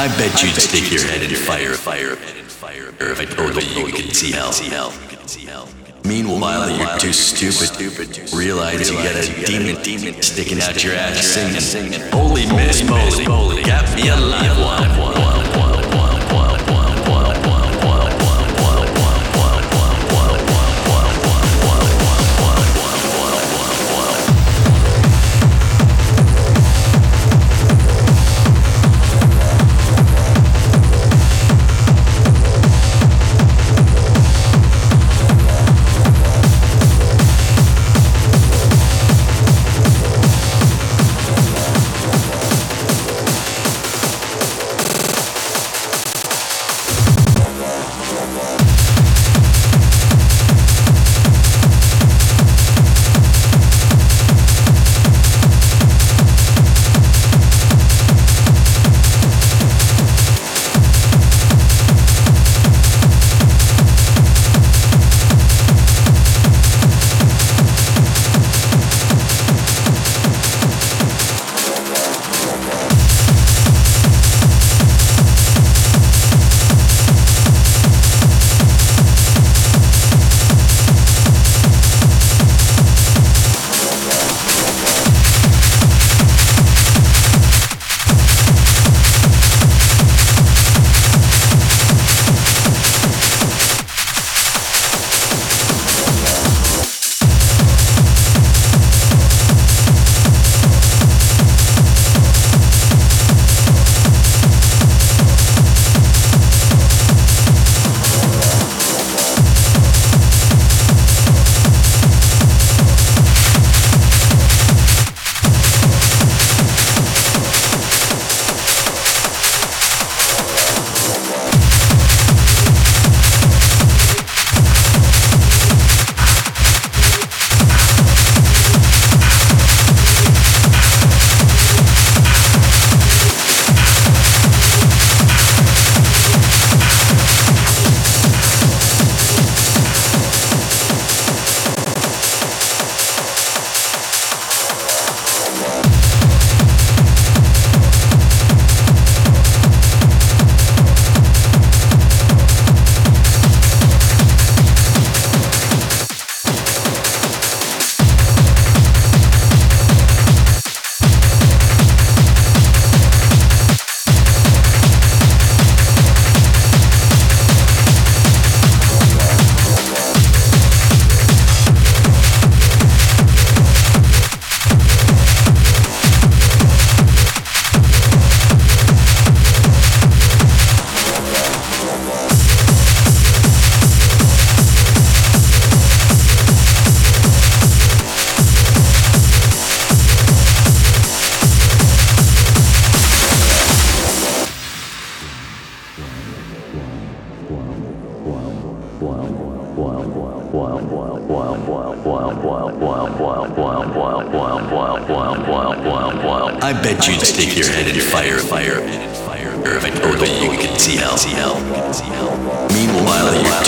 I bet you'd stick your head in fire, fire, fire, or if I told you you could see hell, see hell. Meanwhile, you're too stupid. realize you got a demon, demon sticking out your ass singing, Holy Miss Moly, got me alive, one, one.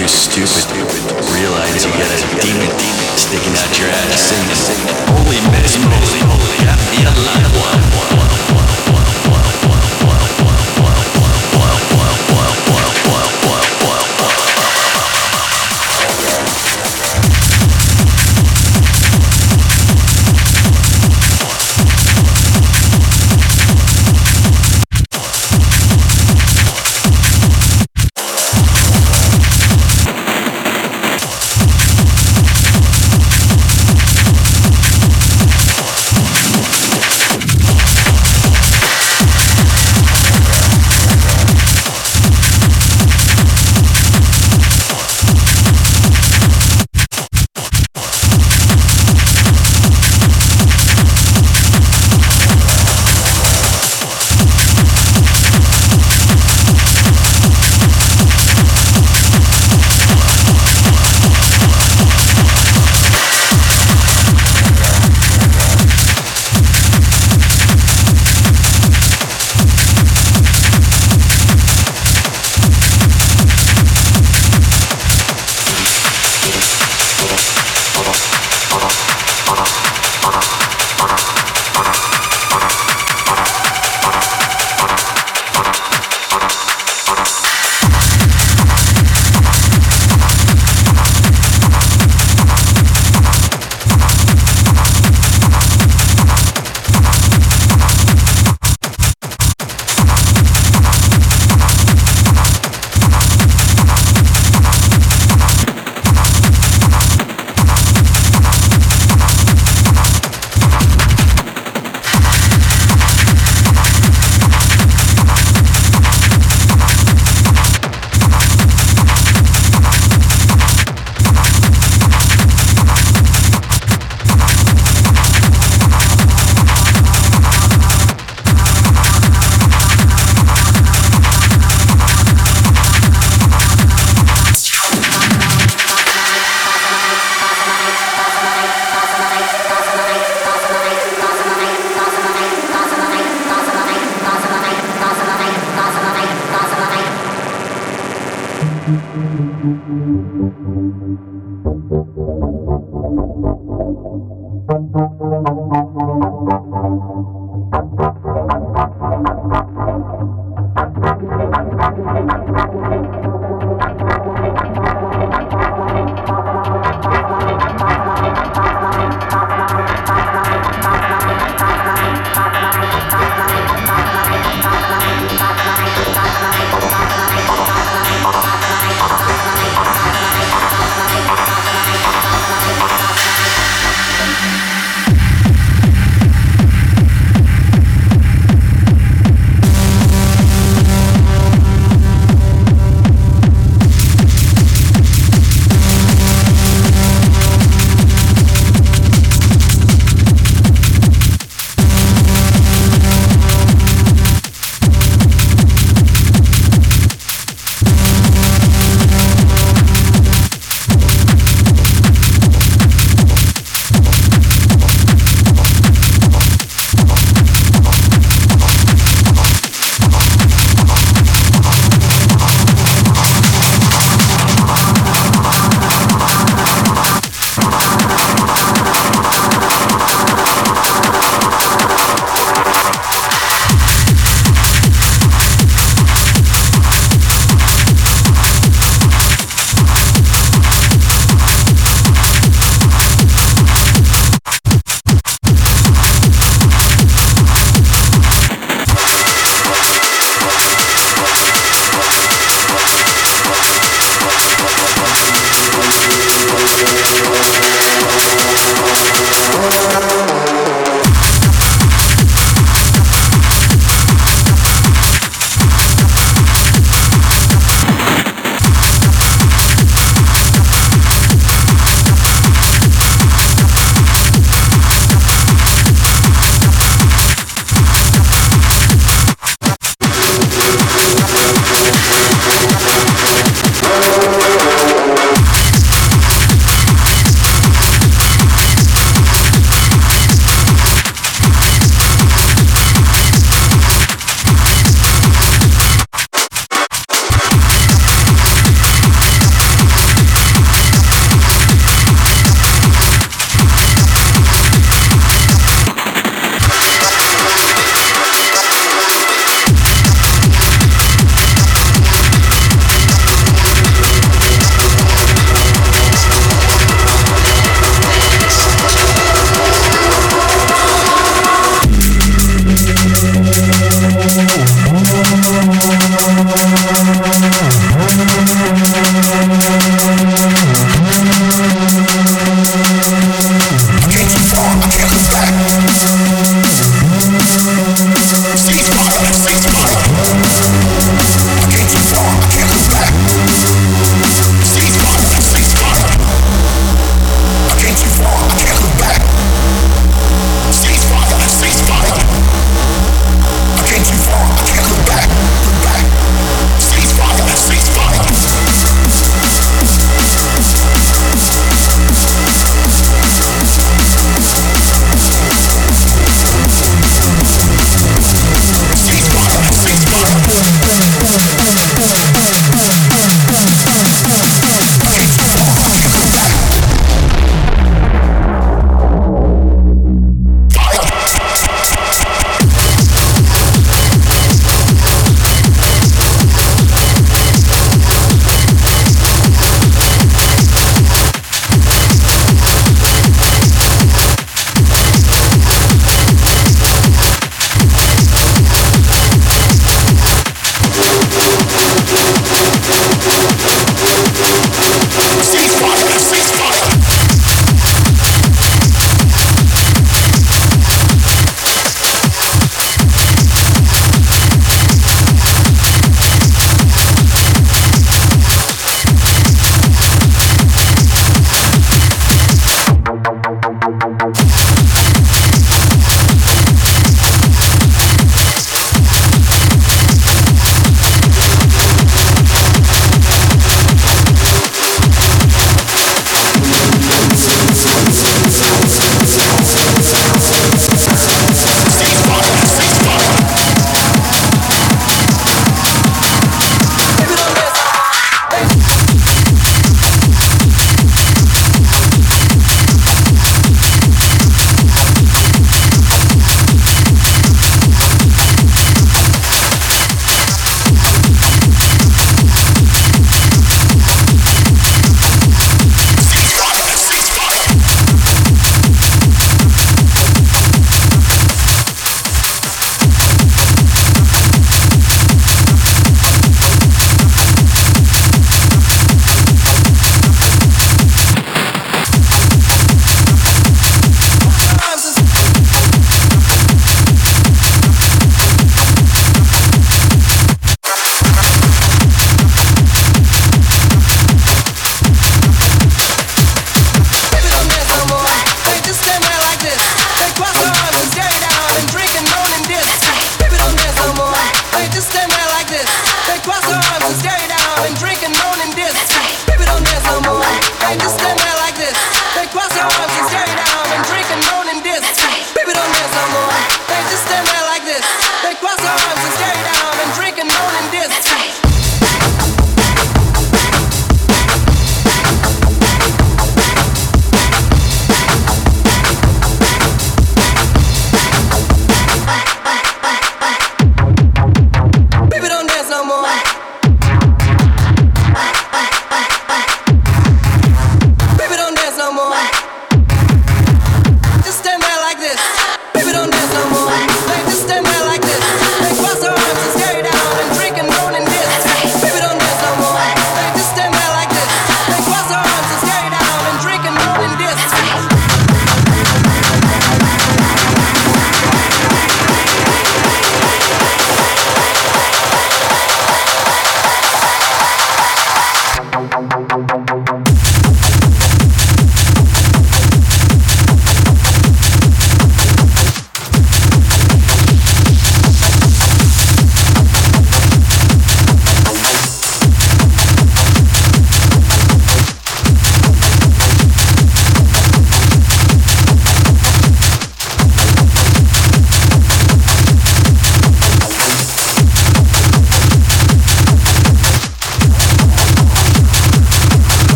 too stupid. Realize you got a demon sticking out your ass. Holy mess, holy, holy, holy, holy,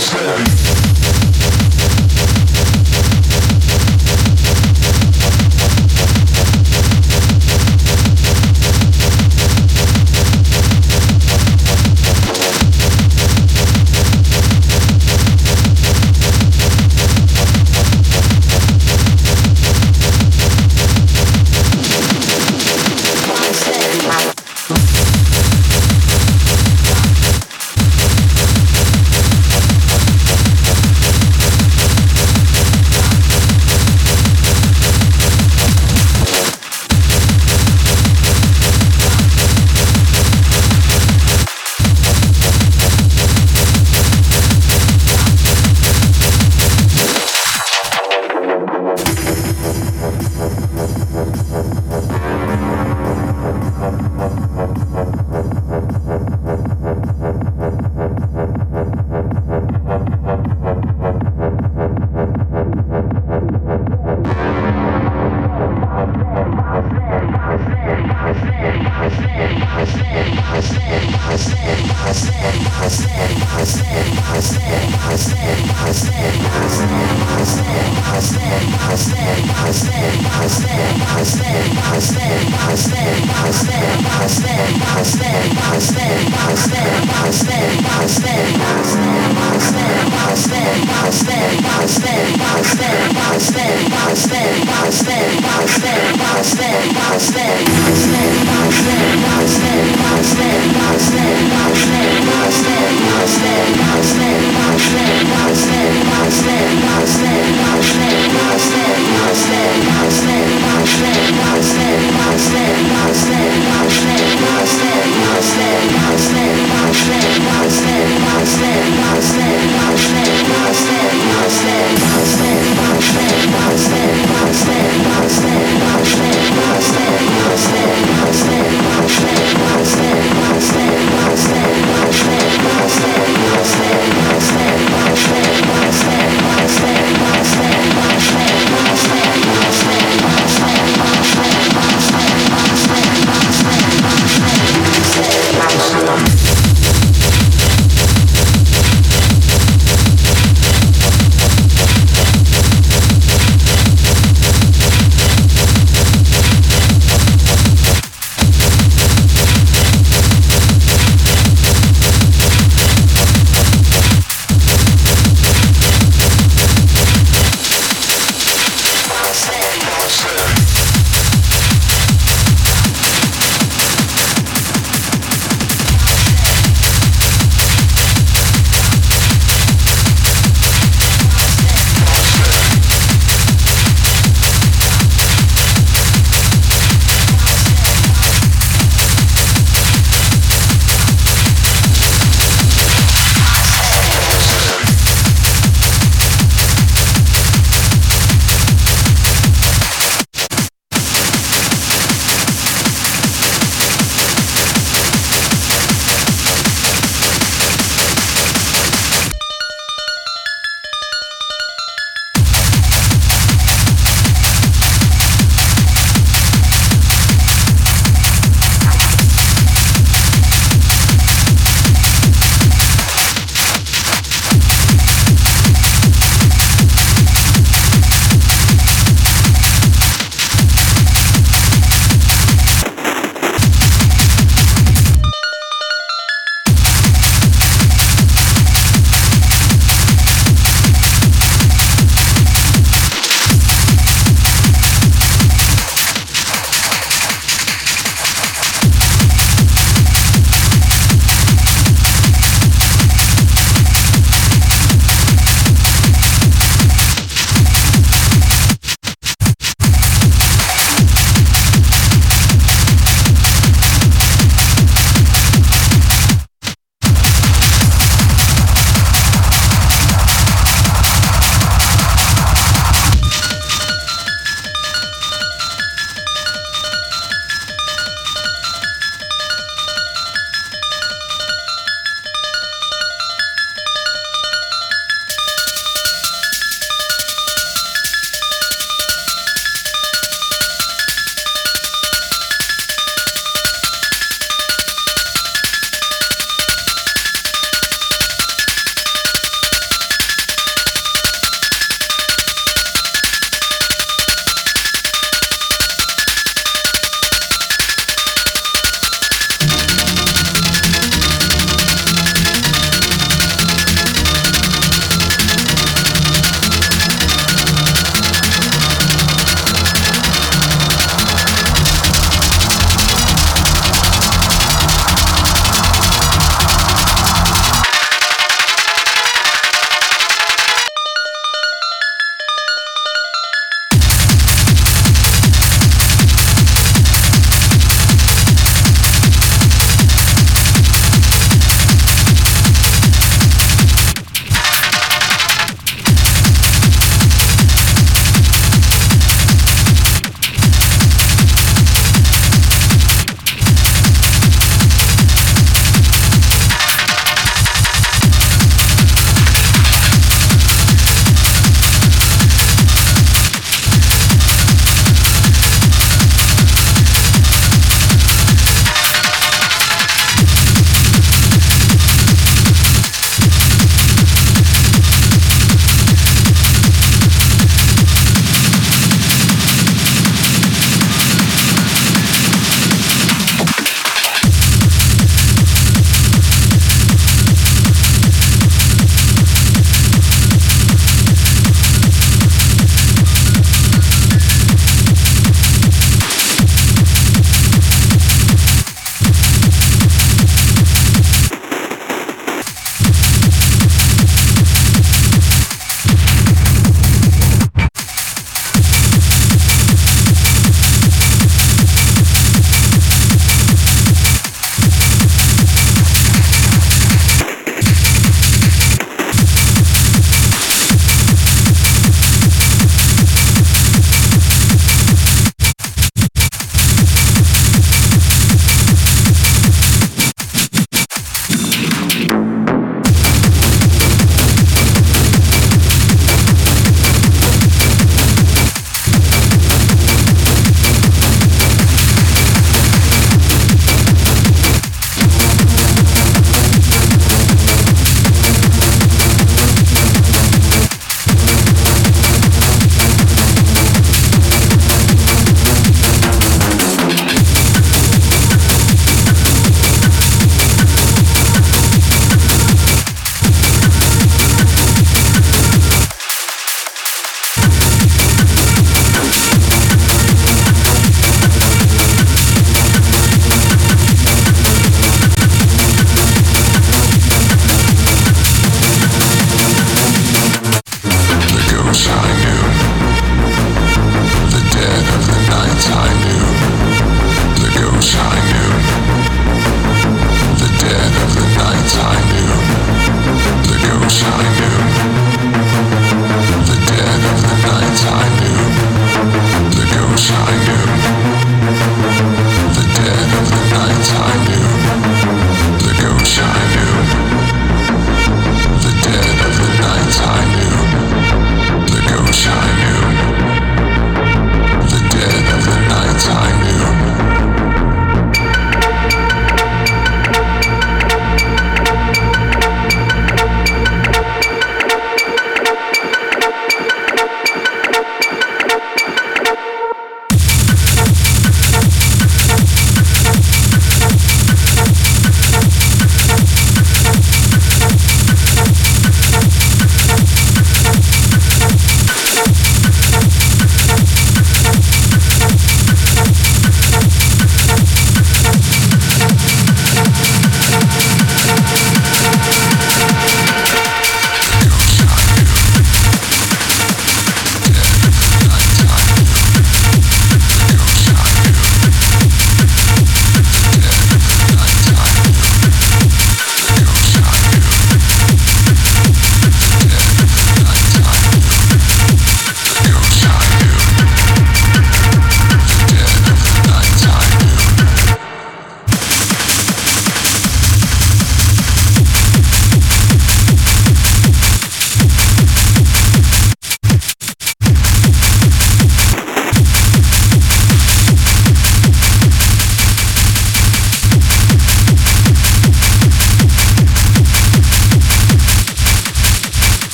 steady.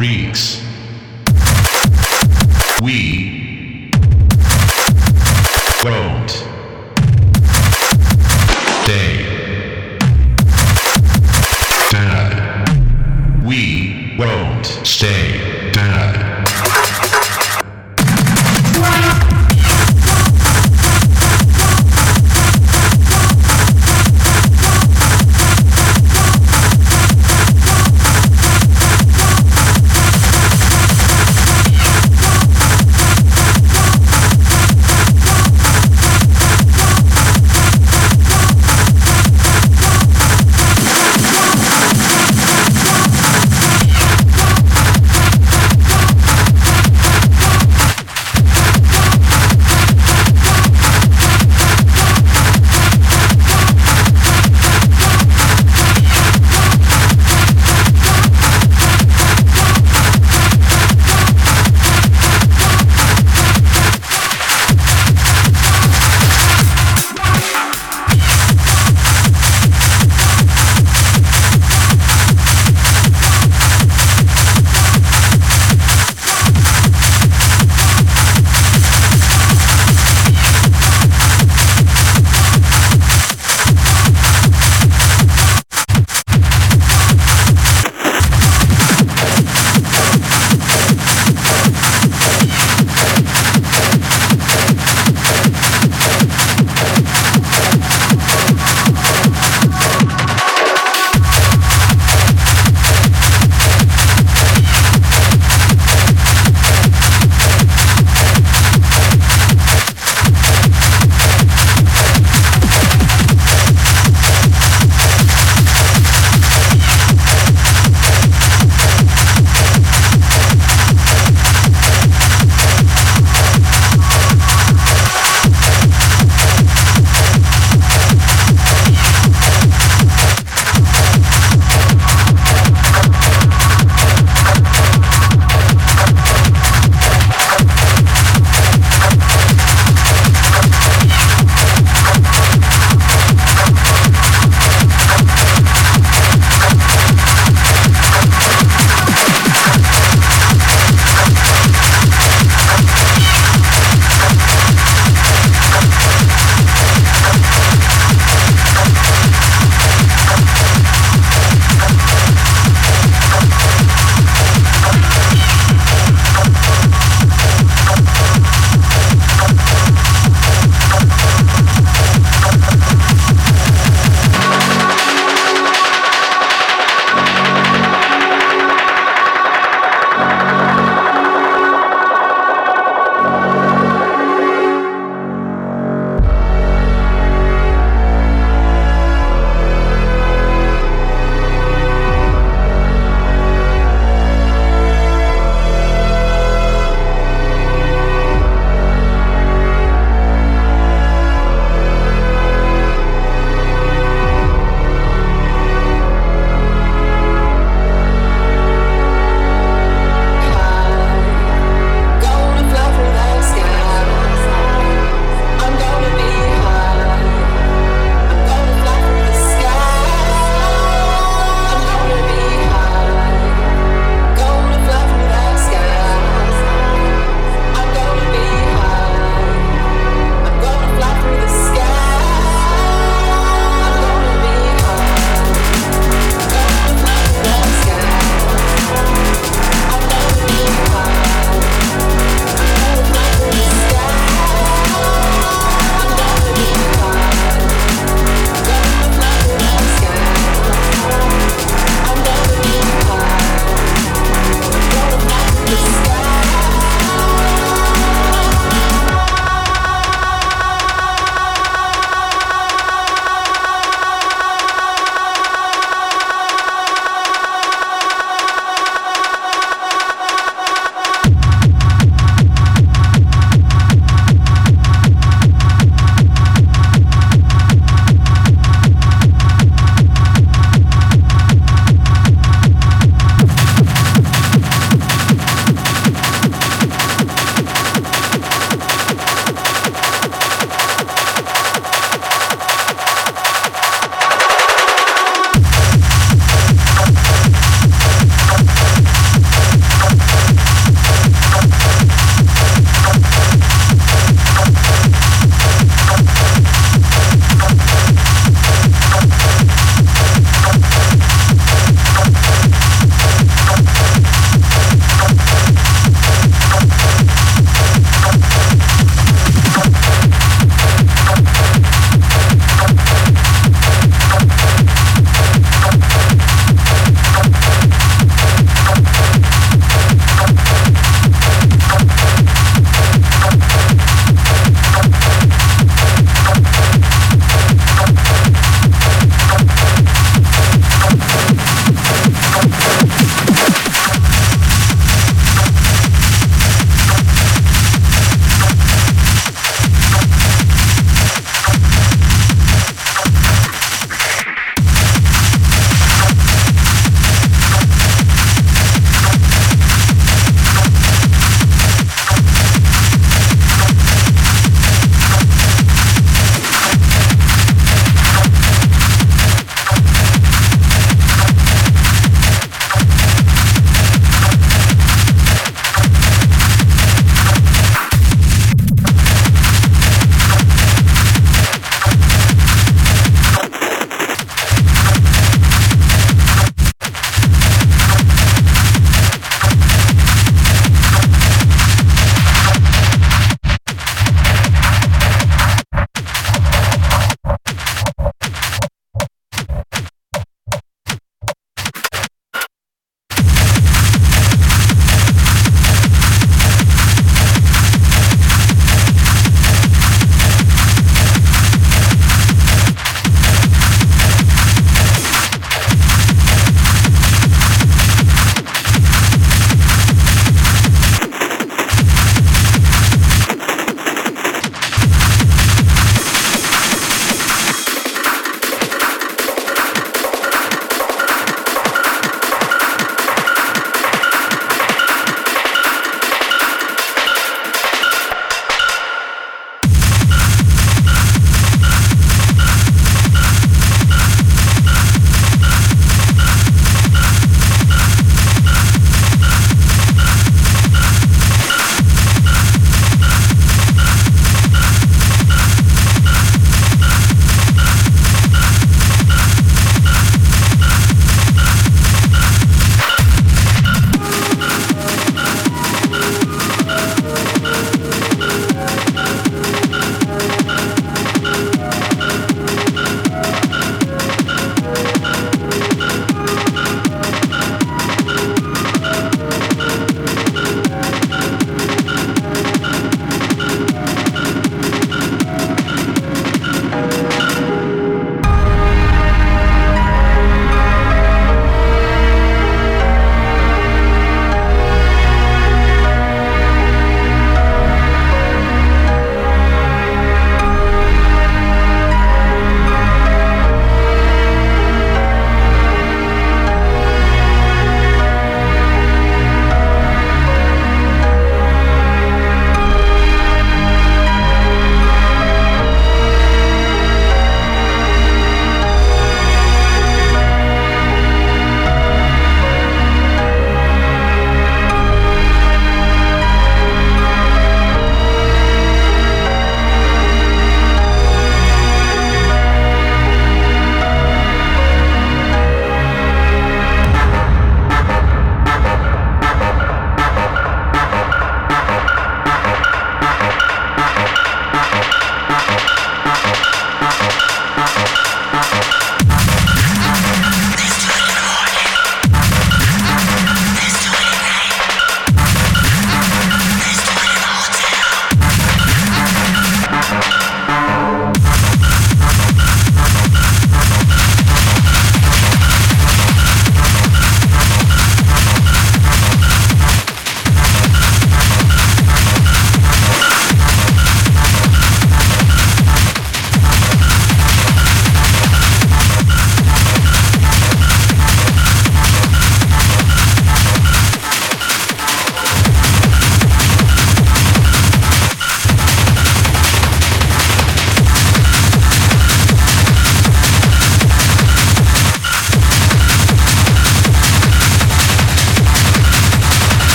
Freaks.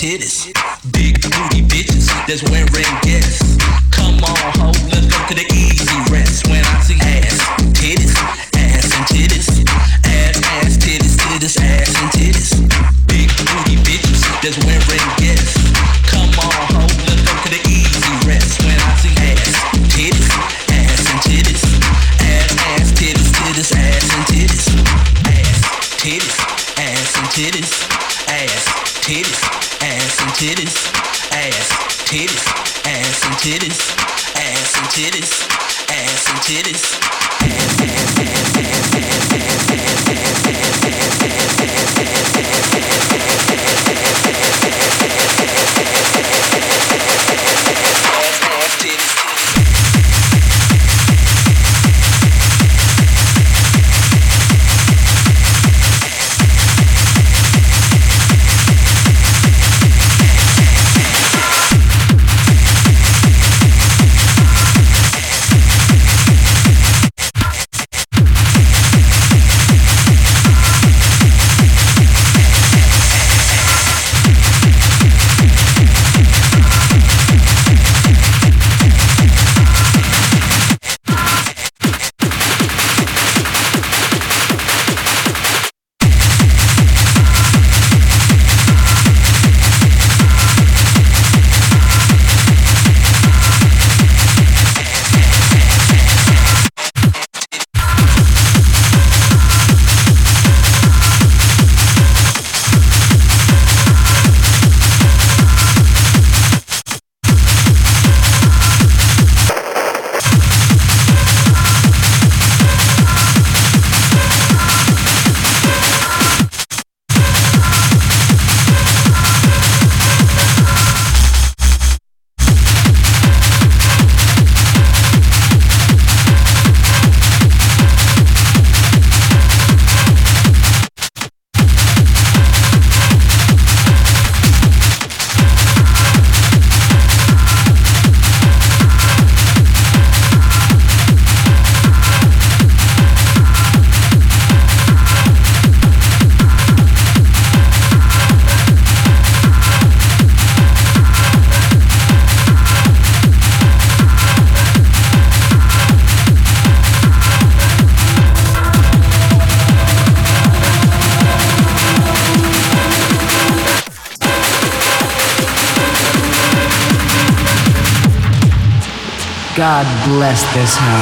talented did his ass, ass. Bless this house.